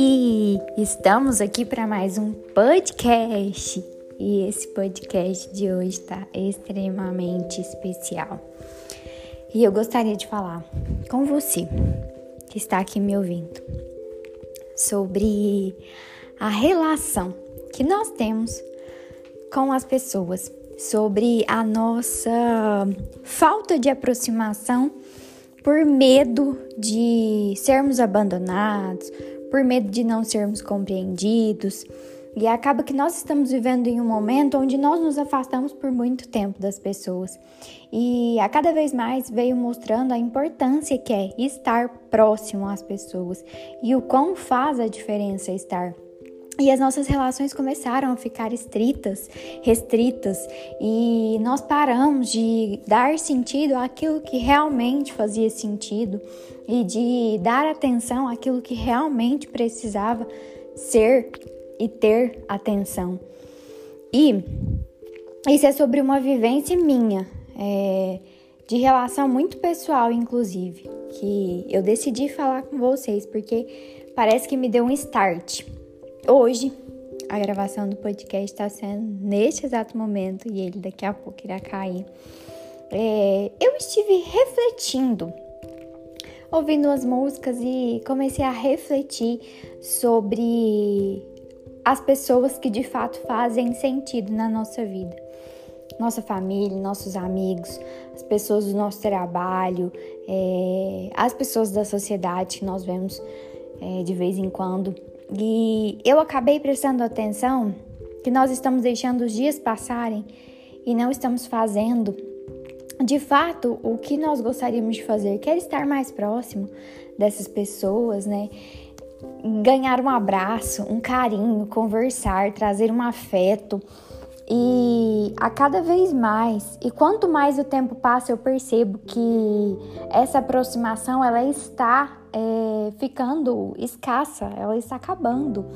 Oi! Estamos aqui para mais um podcast e esse podcast de hoje está extremamente especial. E eu gostaria de falar com você que está aqui me ouvindo sobre a relação que nós temos com as pessoas, sobre a nossa falta de aproximação por medo de sermos abandonados, por medo de não sermos compreendidos. E acaba que nós estamos vivendo em um momento onde nós nos afastamos por muito tempo das pessoas. E a cada vez mais veio mostrando a importância que é estar próximo às pessoas e o quão faz a diferença estar e as nossas relações começaram a ficar estritas, restritas, e nós paramos de dar sentido àquilo que realmente fazia sentido e de dar atenção àquilo que realmente precisava ser e ter atenção. E isso é sobre uma vivência minha, é, de relação muito pessoal, inclusive, que eu decidi falar com vocês porque parece que me deu um start hoje a gravação do podcast está sendo neste exato momento e ele daqui a pouco irá cair. É, eu estive refletindo, ouvindo as músicas e comecei a refletir sobre as pessoas que de fato fazem sentido na nossa vida. Nossa família, nossos amigos, as pessoas do nosso trabalho, é, as pessoas da sociedade que nós vemos é, de vez em quando. E eu acabei prestando atenção que nós estamos deixando os dias passarem e não estamos fazendo de fato o que nós gostaríamos de fazer, quer estar mais próximo dessas pessoas, né? Ganhar um abraço, um carinho, conversar, trazer um afeto. E a cada vez mais, e quanto mais o tempo passa, eu percebo que essa aproximação ela está é, ficando escassa, ela está acabando.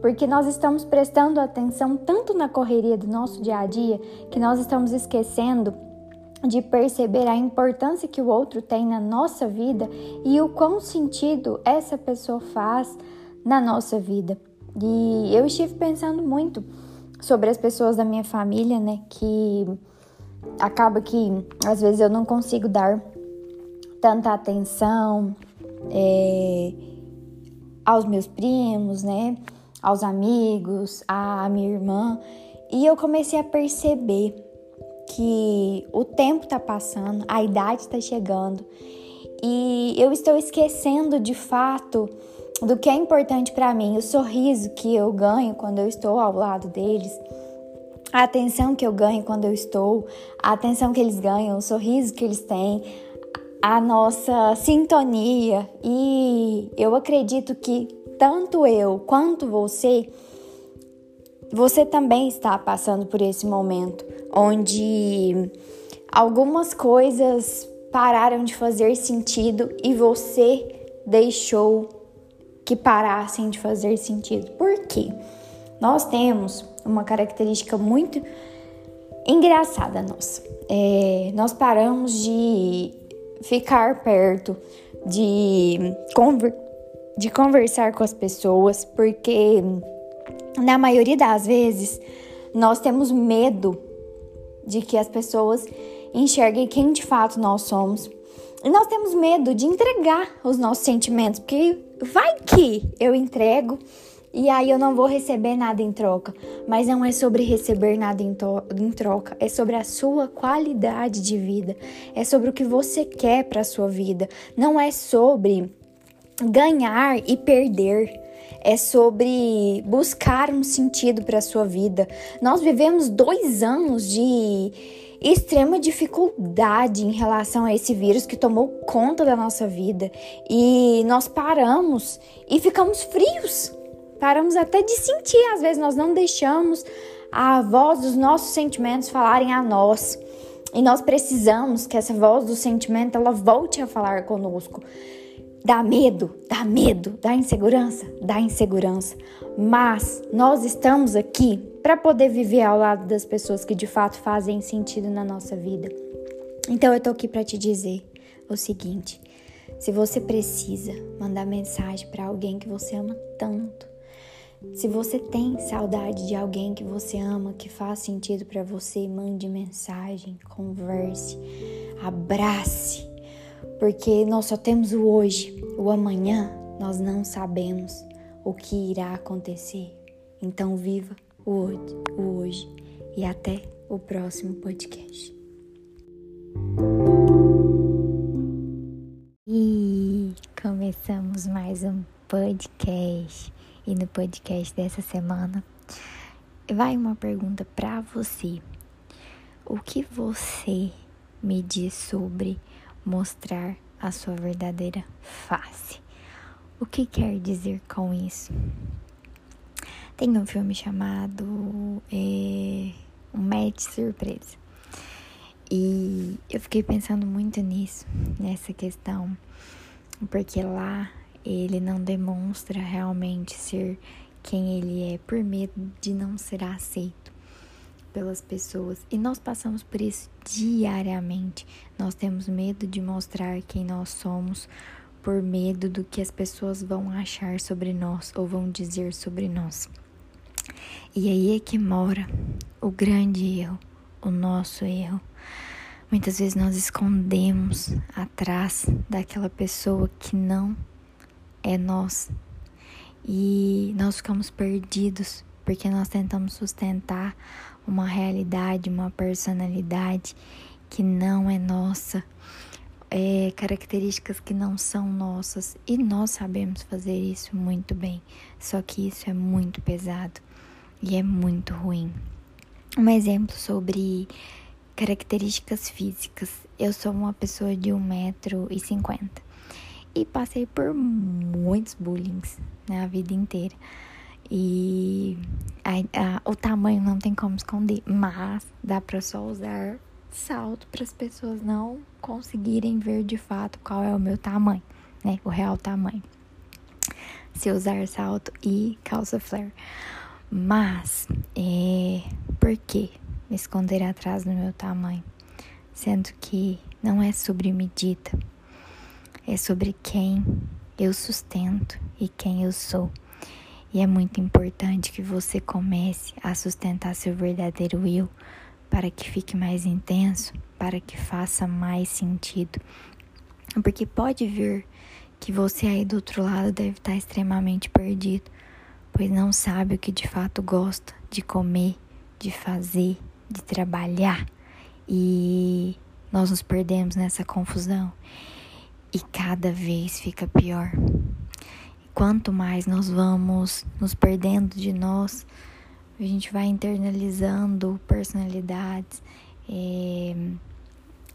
Porque nós estamos prestando atenção tanto na correria do nosso dia a dia que nós estamos esquecendo de perceber a importância que o outro tem na nossa vida e o quão sentido essa pessoa faz na nossa vida. E eu estive pensando muito sobre as pessoas da minha família, né, que acaba que às vezes eu não consigo dar tanta atenção, é, aos meus primos, né? Aos amigos, à minha irmã. E eu comecei a perceber que o tempo está passando, a idade está chegando e eu estou esquecendo de fato do que é importante para mim, o sorriso que eu ganho quando eu estou ao lado deles, a atenção que eu ganho quando eu estou, a atenção que eles ganham, o sorriso que eles têm, a nossa sintonia. E eu acredito que tanto eu quanto você você também está passando por esse momento onde algumas coisas pararam de fazer sentido e você deixou que parassem de fazer sentido. Por quê? Nós temos uma característica muito engraçada nossa. É, nós paramos de ficar perto, de, conver de conversar com as pessoas, porque na maioria das vezes nós temos medo de que as pessoas enxerguem quem de fato nós somos. E nós temos medo de entregar os nossos sentimentos, porque vai que eu entrego e aí eu não vou receber nada em troca. Mas não é sobre receber nada em, em troca, é sobre a sua qualidade de vida, é sobre o que você quer para sua vida, não é sobre ganhar e perder. É sobre buscar um sentido para a sua vida. Nós vivemos dois anos de extrema dificuldade em relação a esse vírus que tomou conta da nossa vida e nós paramos e ficamos frios paramos até de sentir, às vezes nós não deixamos a voz dos nossos sentimentos falarem a nós. E nós precisamos que essa voz do sentimento ela volte a falar conosco. Dá medo, dá medo, dá insegurança, dá insegurança. Mas nós estamos aqui para poder viver ao lado das pessoas que de fato fazem sentido na nossa vida. Então eu tô aqui para te dizer o seguinte: Se você precisa mandar mensagem para alguém que você ama tanto, se você tem saudade de alguém que você ama, que faz sentido para você, mande mensagem, converse, abrace, porque nós só temos o hoje, o amanhã nós não sabemos o que irá acontecer. Então viva o hoje, o hoje e até o próximo podcast. E começamos mais um podcast. E no podcast dessa semana vai uma pergunta para você. O que você me diz sobre mostrar a sua verdadeira face? O que quer dizer com isso? Tem um filme chamado é, Um Match Surpresa. E eu fiquei pensando muito nisso, nessa questão, porque lá ele não demonstra realmente ser quem ele é por medo de não ser aceito pelas pessoas. E nós passamos por isso diariamente. Nós temos medo de mostrar quem nós somos por medo do que as pessoas vão achar sobre nós ou vão dizer sobre nós. E aí é que mora o grande erro, o nosso erro. Muitas vezes nós escondemos atrás daquela pessoa que não é nós. E nós ficamos perdidos porque nós tentamos sustentar uma realidade, uma personalidade que não é nossa, é, características que não são nossas e nós sabemos fazer isso muito bem. Só que isso é muito pesado e é muito ruim. Um exemplo sobre características físicas. Eu sou uma pessoa de 1,50m e passei por muitos bullying na vida inteira. E a, a, o tamanho não tem como esconder, mas dá para só usar salto para as pessoas não conseguirem ver de fato qual é o meu tamanho, né? O real tamanho. Se usar salto e calça flare. Mas, é, por que me esconder atrás do meu tamanho? Sendo que não é sobre medida, é sobre quem eu sustento e quem eu sou. E é muito importante que você comece a sustentar seu verdadeiro eu para que fique mais intenso, para que faça mais sentido. Porque pode vir que você aí do outro lado deve estar extremamente perdido pois não sabe o que de fato gosta de comer, de fazer, de trabalhar. E nós nos perdemos nessa confusão e cada vez fica pior. Quanto mais nós vamos nos perdendo de nós, a gente vai internalizando personalidades, é,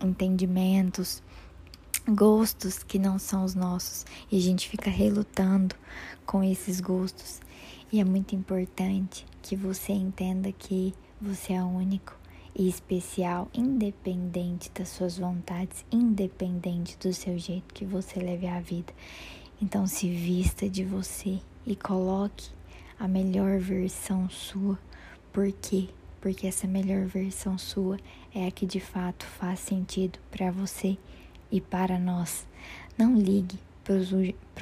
entendimentos, gostos que não são os nossos e a gente fica relutando com esses gostos e é muito importante que você entenda que você é único e especial, independente das suas vontades, independente do seu jeito que você leve a vida. Então se vista de você e coloque a melhor versão sua. Por quê? Porque essa melhor versão sua é a que de fato faz sentido para você e para nós. Não ligue para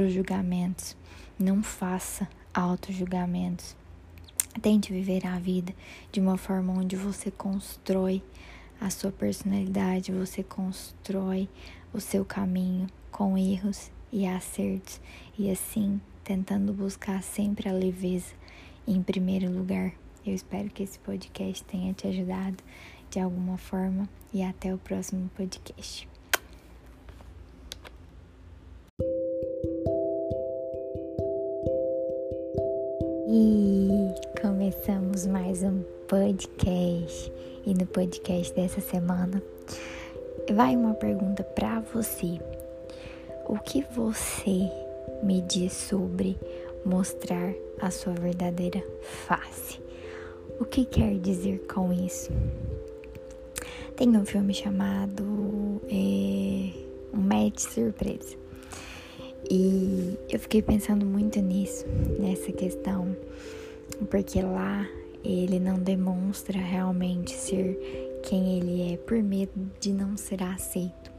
os julgamentos. Não faça auto-julgamentos. Tente viver a vida de uma forma onde você constrói a sua personalidade, você constrói o seu caminho com erros e acertos e assim tentando buscar sempre a leveza em primeiro lugar. Eu espero que esse podcast tenha te ajudado de alguma forma e até o próximo podcast. E começamos mais um podcast. E no podcast dessa semana vai uma pergunta para você. O que você me diz sobre mostrar a sua verdadeira face? O que quer dizer com isso? Tem um filme chamado é, Um Match Surpresa. E eu fiquei pensando muito nisso, nessa questão, porque lá ele não demonstra realmente ser quem ele é por medo de não ser aceito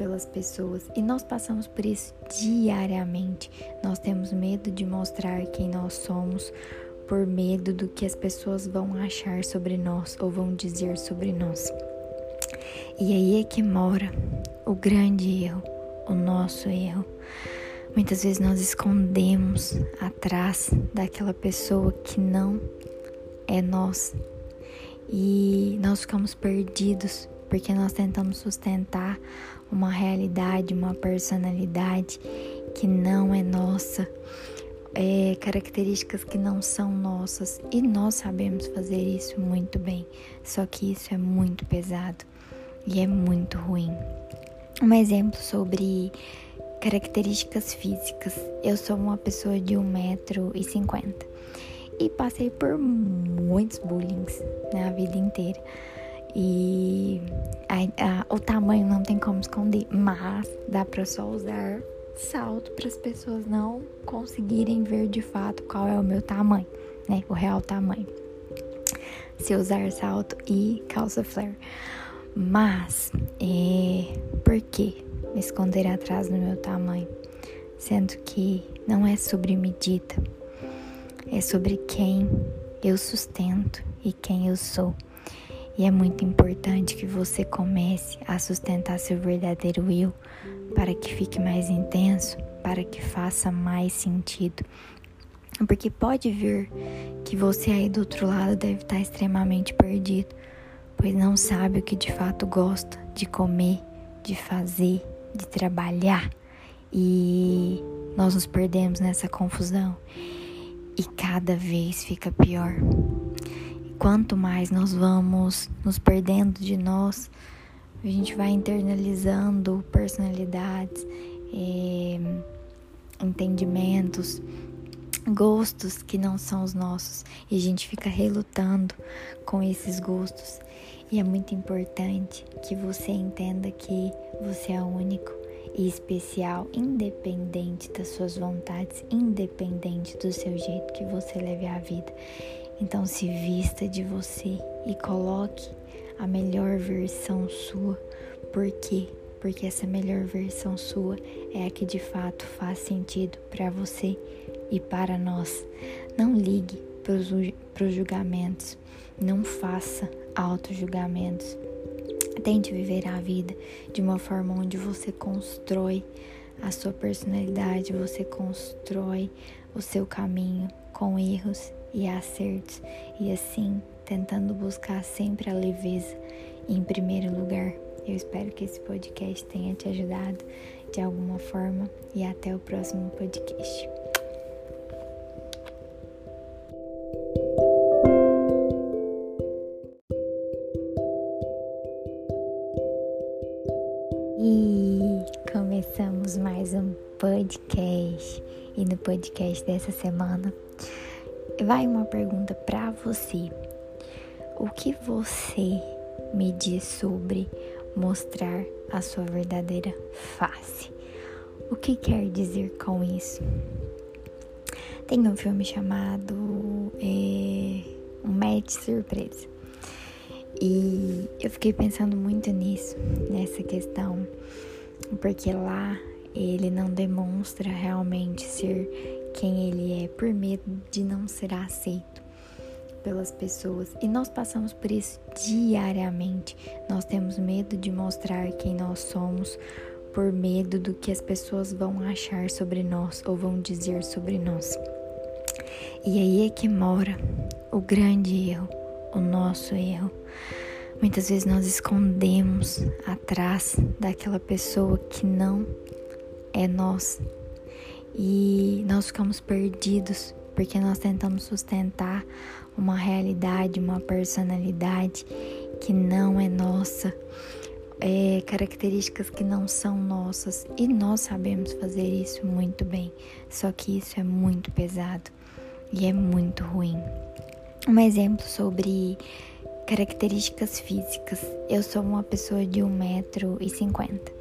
pelas pessoas e nós passamos por isso diariamente. Nós temos medo de mostrar quem nós somos por medo do que as pessoas vão achar sobre nós ou vão dizer sobre nós. E aí é que mora o grande erro, o nosso erro. Muitas vezes nós escondemos atrás daquela pessoa que não é nós. E nós ficamos perdidos porque nós tentamos sustentar uma realidade, uma personalidade que não é nossa, é, características que não são nossas e nós sabemos fazer isso muito bem, só que isso é muito pesado e é muito ruim. Um exemplo sobre características físicas. Eu sou uma pessoa de 1,50m e passei por muitos bullying na vida inteira. E a, a, o tamanho não tem como esconder, mas dá para só usar salto para as pessoas não conseguirem ver de fato qual é o meu tamanho, né? O real tamanho. Se usar salto e calça flare. Mas, é, por que me esconder atrás do meu tamanho? Sendo que não é sobre medida, é sobre quem eu sustento e quem eu sou. E é muito importante que você comece a sustentar seu verdadeiro eu para que fique mais intenso, para que faça mais sentido. Porque pode vir que você aí do outro lado deve estar extremamente perdido pois não sabe o que de fato gosta de comer, de fazer, de trabalhar. E nós nos perdemos nessa confusão e cada vez fica pior. Quanto mais nós vamos nos perdendo de nós, a gente vai internalizando personalidades, eh, entendimentos, gostos que não são os nossos e a gente fica relutando com esses gostos. E é muito importante que você entenda que você é único e especial, independente das suas vontades, independente do seu jeito que você leve a vida. Então se vista de você e coloque a melhor versão sua. Por quê? Porque essa melhor versão sua é a que de fato faz sentido para você e para nós. Não ligue para os julgamentos, não faça auto-julgamentos. Tente viver a vida de uma forma onde você constrói a sua personalidade, você constrói o seu caminho com erros e acertos e assim tentando buscar sempre a leveza em primeiro lugar. Eu espero que esse podcast tenha te ajudado de alguma forma e até o próximo podcast. E começamos mais um podcast. E no podcast dessa semana vai uma pergunta para você. O que você me diz sobre mostrar a sua verdadeira face? O que quer dizer com isso? Tem um filme chamado é, Um Match Surpresa. E eu fiquei pensando muito nisso, nessa questão, porque lá ele não demonstra realmente ser quem ele é por medo de não ser aceito pelas pessoas. E nós passamos por isso diariamente. Nós temos medo de mostrar quem nós somos por medo do que as pessoas vão achar sobre nós ou vão dizer sobre nós. E aí é que mora o grande erro o nosso erro. Muitas vezes nós escondemos atrás daquela pessoa que não é nós. E nós ficamos perdidos porque nós tentamos sustentar uma realidade, uma personalidade que não é nossa, é, características que não são nossas e nós sabemos fazer isso muito bem, só que isso é muito pesado e é muito ruim. Um exemplo sobre características físicas. Eu sou uma pessoa de 1,50m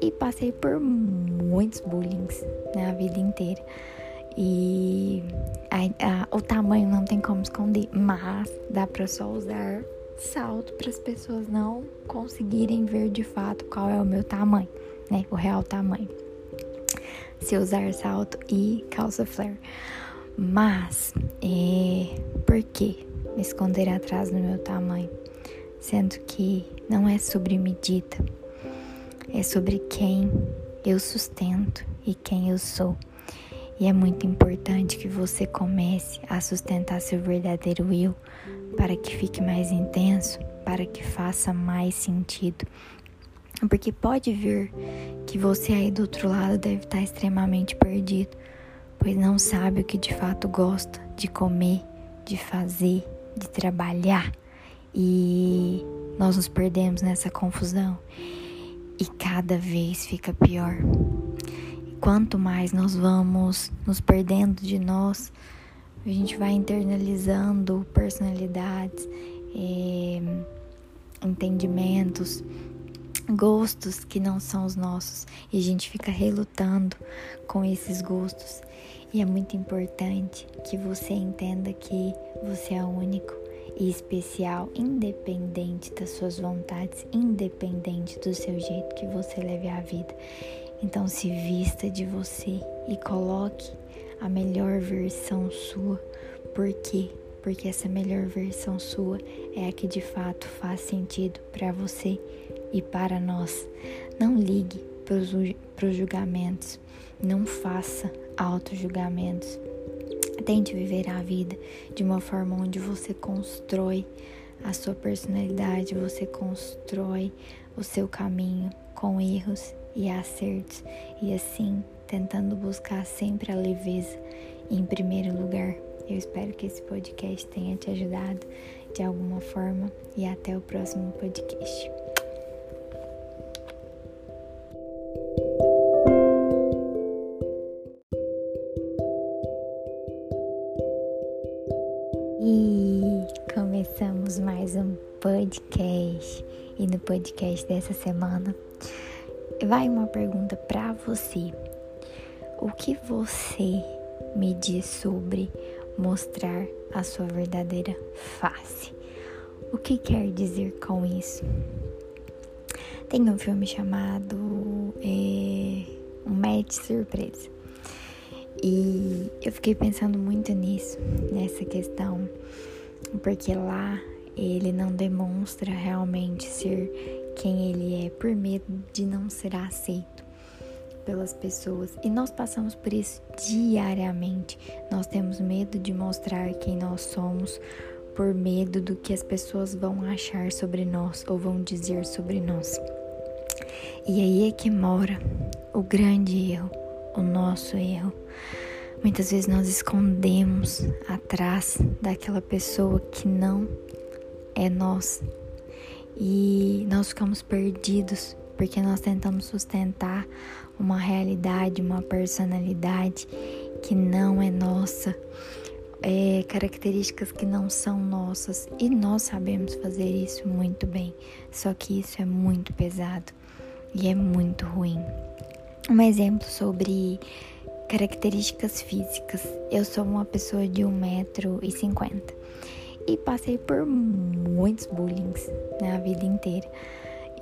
e passei por muitos bullying na vida inteira. E a, a, o tamanho não tem como esconder, mas dá para só usar salto para as pessoas não conseguirem ver de fato qual é o meu tamanho, né? O real tamanho. Se usar salto e calça flare. Mas, é, por que me esconder atrás do meu tamanho? Sendo que não é sobre medida, é sobre quem eu sustento e quem eu sou. E é muito importante que você comece a sustentar seu verdadeiro eu para que fique mais intenso, para que faça mais sentido. Porque pode vir que você aí do outro lado deve estar extremamente perdido, pois não sabe o que de fato gosta de comer, de fazer, de trabalhar. E nós nos perdemos nessa confusão e cada vez fica pior. Quanto mais nós vamos nos perdendo de nós, a gente vai internalizando personalidades, é, entendimentos, gostos que não são os nossos. E a gente fica relutando com esses gostos. E é muito importante que você entenda que você é único e especial, independente das suas vontades, independente do seu jeito que você leve a vida. Então se vista de você e coloque a melhor versão sua. Por quê? Porque essa melhor versão sua é a que de fato faz sentido para você e para nós. Não ligue para os julgamentos, não faça auto-julgamentos. Tente viver a vida de uma forma onde você constrói a sua personalidade, você constrói o seu caminho com erros e acertos, e assim tentando buscar sempre a leveza em primeiro lugar. Eu espero que esse podcast tenha te ajudado de alguma forma e até o próximo podcast. Um podcast. E no podcast dessa semana vai uma pergunta para você. O que você me diz sobre mostrar a sua verdadeira face? O que quer dizer com isso? Tem um filme chamado é, Um Match Surpresa. E eu fiquei pensando muito nisso, nessa questão, porque lá ele não demonstra realmente ser quem ele é por medo de não ser aceito pelas pessoas. E nós passamos por isso diariamente. Nós temos medo de mostrar quem nós somos por medo do que as pessoas vão achar sobre nós ou vão dizer sobre nós. E aí é que mora o grande erro, o nosso erro. Muitas vezes nós escondemos atrás daquela pessoa que não é nós, e nós ficamos perdidos porque nós tentamos sustentar uma realidade, uma personalidade que não é nossa, é, características que não são nossas. E nós sabemos fazer isso muito bem, só que isso é muito pesado e é muito ruim. Um exemplo sobre características físicas: eu sou uma pessoa de 1,50m e passei por muitos bullying na vida inteira.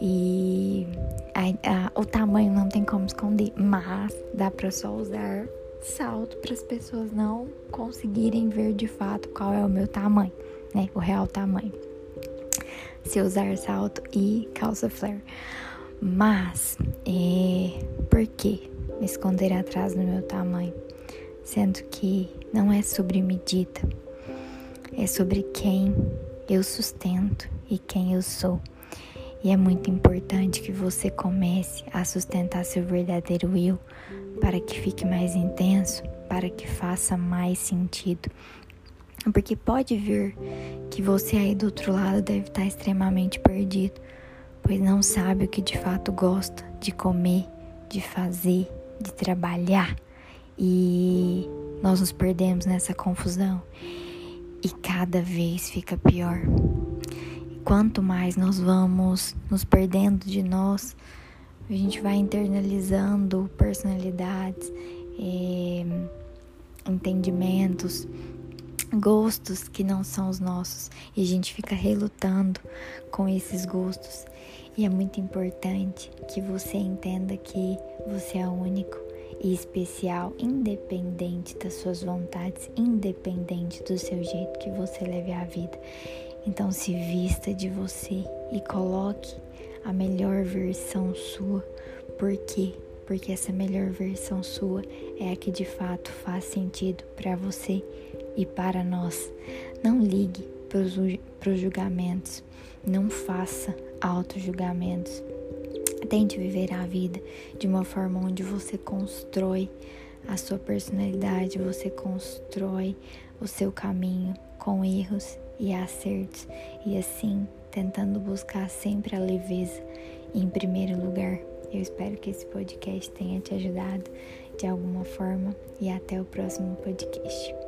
E a, a, o tamanho não tem como esconder, mas dá para só usar salto para as pessoas não conseguirem ver de fato qual é o meu tamanho, né? O real tamanho. Se usar salto e calça flare. Mas, é, por que me esconder atrás do meu tamanho? Sendo que não é sobre medida é sobre quem eu sustento e quem eu sou. E é muito importante que você comece a sustentar seu verdadeiro eu para que fique mais intenso, para que faça mais sentido. Porque pode vir que você aí do outro lado deve estar extremamente perdido, pois não sabe o que de fato gosta de comer, de fazer, de trabalhar. E nós nos perdemos nessa confusão e cada vez fica pior. Quanto mais nós vamos nos perdendo de nós, a gente vai internalizando personalidades, entendimentos, gostos que não são os nossos e a gente fica relutando com esses gostos. E é muito importante que você entenda que você é único e especial, independente das suas vontades, independente do seu jeito que você leve a vida. Então se vista de você e coloque a melhor versão sua. Por quê? Porque essa melhor versão sua é a que de fato faz sentido para você e para nós. Não ligue para os julgamentos, não faça auto-julgamentos. Tente viver a vida de uma forma onde você constrói a sua personalidade, você constrói o seu caminho com erros e acertos e assim tentando buscar sempre a leveza em primeiro lugar. Eu espero que esse podcast tenha te ajudado de alguma forma e até o próximo podcast.